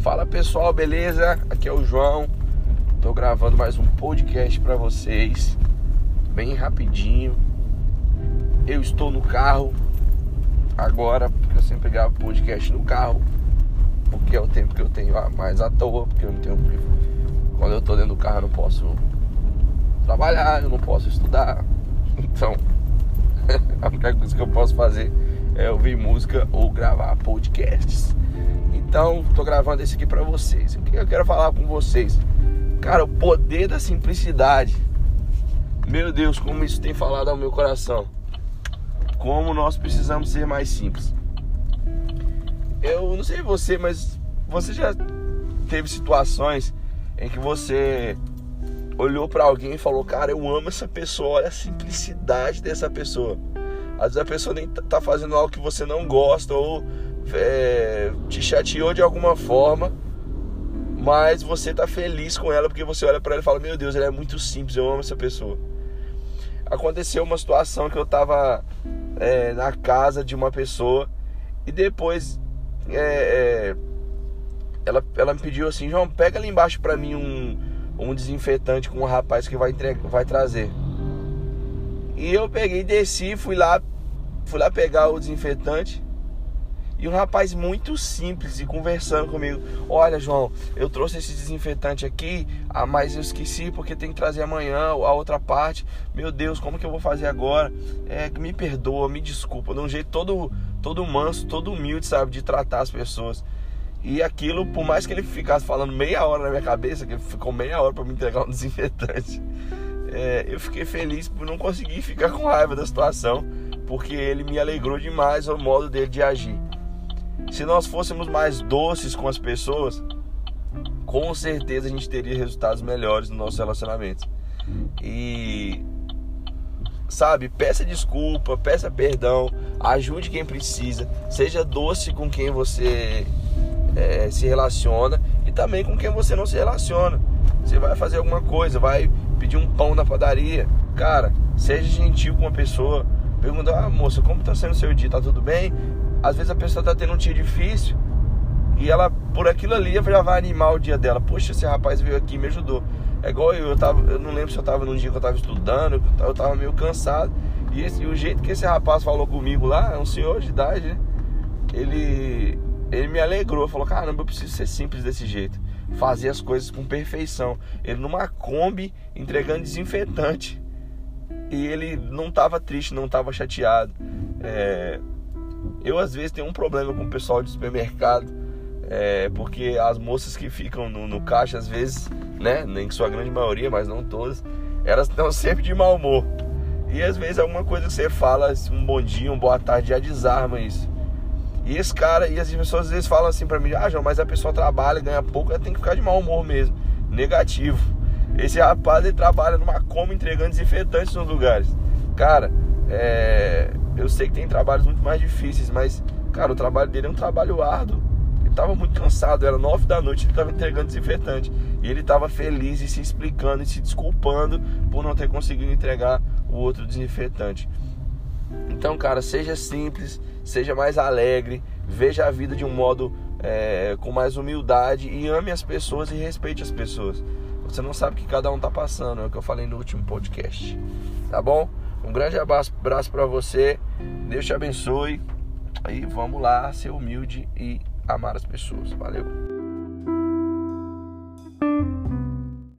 Fala pessoal, beleza? Aqui é o João. Tô gravando mais um podcast para vocês, bem rapidinho. Eu estou no carro agora, porque eu sempre gravo podcast no carro, porque é o tempo que eu tenho mais à toa, porque eu não tenho quando eu tô dentro do carro eu não posso trabalhar, eu não posso estudar. Então, a única coisa que eu posso fazer é ouvir música ou gravar podcasts. Então, tô gravando esse aqui para vocês. O que eu quero falar com vocês? Cara, o poder da simplicidade. Meu Deus, como isso tem falado ao meu coração. Como nós precisamos ser mais simples. Eu não sei você, mas você já teve situações em que você olhou para alguém e falou: Cara, eu amo essa pessoa, olha a simplicidade dessa pessoa. Às vezes a pessoa nem tá, tá fazendo algo que você não gosta ou é, te chateou de alguma forma, mas você tá feliz com ela porque você olha para ela e fala: Meu Deus, ela é muito simples, eu amo essa pessoa. Aconteceu uma situação que eu tava é, na casa de uma pessoa e depois é, é ela, ela me pediu assim: João, pega ali embaixo para mim um, um desinfetante com um rapaz que vai, entregar, vai trazer. E eu peguei, desci, fui lá, fui lá pegar o desinfetante. E um rapaz muito simples e conversando comigo. Olha, João, eu trouxe esse desinfetante aqui, ah, mas eu esqueci porque tem que trazer amanhã a outra parte. Meu Deus, como que eu vou fazer agora? É, me perdoa, me desculpa. De um jeito todo, todo manso, todo humilde, sabe, de tratar as pessoas. E aquilo, por mais que ele ficasse falando meia hora na minha cabeça, que ele ficou meia hora para me entregar um desinfetante, é, eu fiquei feliz por não conseguir ficar com raiva da situação, porque ele me alegrou demais o modo dele de agir. Se nós fôssemos mais doces com as pessoas, com certeza a gente teria resultados melhores no nosso relacionamento. E sabe, peça desculpa, peça perdão, ajude quem precisa, seja doce com quem você é, se relaciona e também com quem você não se relaciona. Você vai fazer alguma coisa, vai pedir um pão na padaria, cara, seja gentil com a pessoa. Pergunta, ah, moça, como tá sendo o seu dia? Tá tudo bem? às vezes a pessoa tá tendo um dia difícil e ela, por aquilo ali, já vai animar o dia dela. Poxa, esse rapaz veio aqui e me ajudou. É igual eu, eu, tava, eu não lembro se eu tava num dia que eu tava estudando, eu tava meio cansado. E, esse, e o jeito que esse rapaz falou comigo lá, é um senhor de idade, né? Ele, ele me alegrou, falou: caramba, eu preciso ser simples desse jeito. Fazer as coisas com perfeição. Ele numa Kombi entregando desinfetante. E ele não tava triste, não tava chateado. É, eu às vezes tenho um problema com o pessoal de supermercado, é, porque as moças que ficam no, no, caixa, às vezes, né, nem sua grande maioria, mas não todas, elas estão sempre de mau humor. E às vezes alguma coisa que você fala, um bom dia, um boa tarde, já desarma isso. E esse cara, e as pessoas às vezes falam assim pra mim, ah, João, mas a pessoa trabalha, ganha pouco, ela tem que ficar de mau humor mesmo. Negativo. Esse rapaz, ele trabalha numa coma entregando desinfetantes nos lugares. Cara, é, eu sei que tem trabalhos muito mais difíceis, mas, cara, o trabalho dele é um trabalho árduo. Ele estava muito cansado, era nove da noite, ele estava entregando desinfetante. E ele estava feliz e se explicando e se desculpando por não ter conseguido entregar o outro desinfetante. Então, cara, seja simples, seja mais alegre, veja a vida de um modo é, com mais humildade e ame as pessoas e respeite as pessoas. Você não sabe o que cada um está passando, é o que eu falei no último podcast. Tá bom? Um grande abraço, abraço para você. Deus te abençoe. E vamos lá ser humilde e amar as pessoas. Valeu.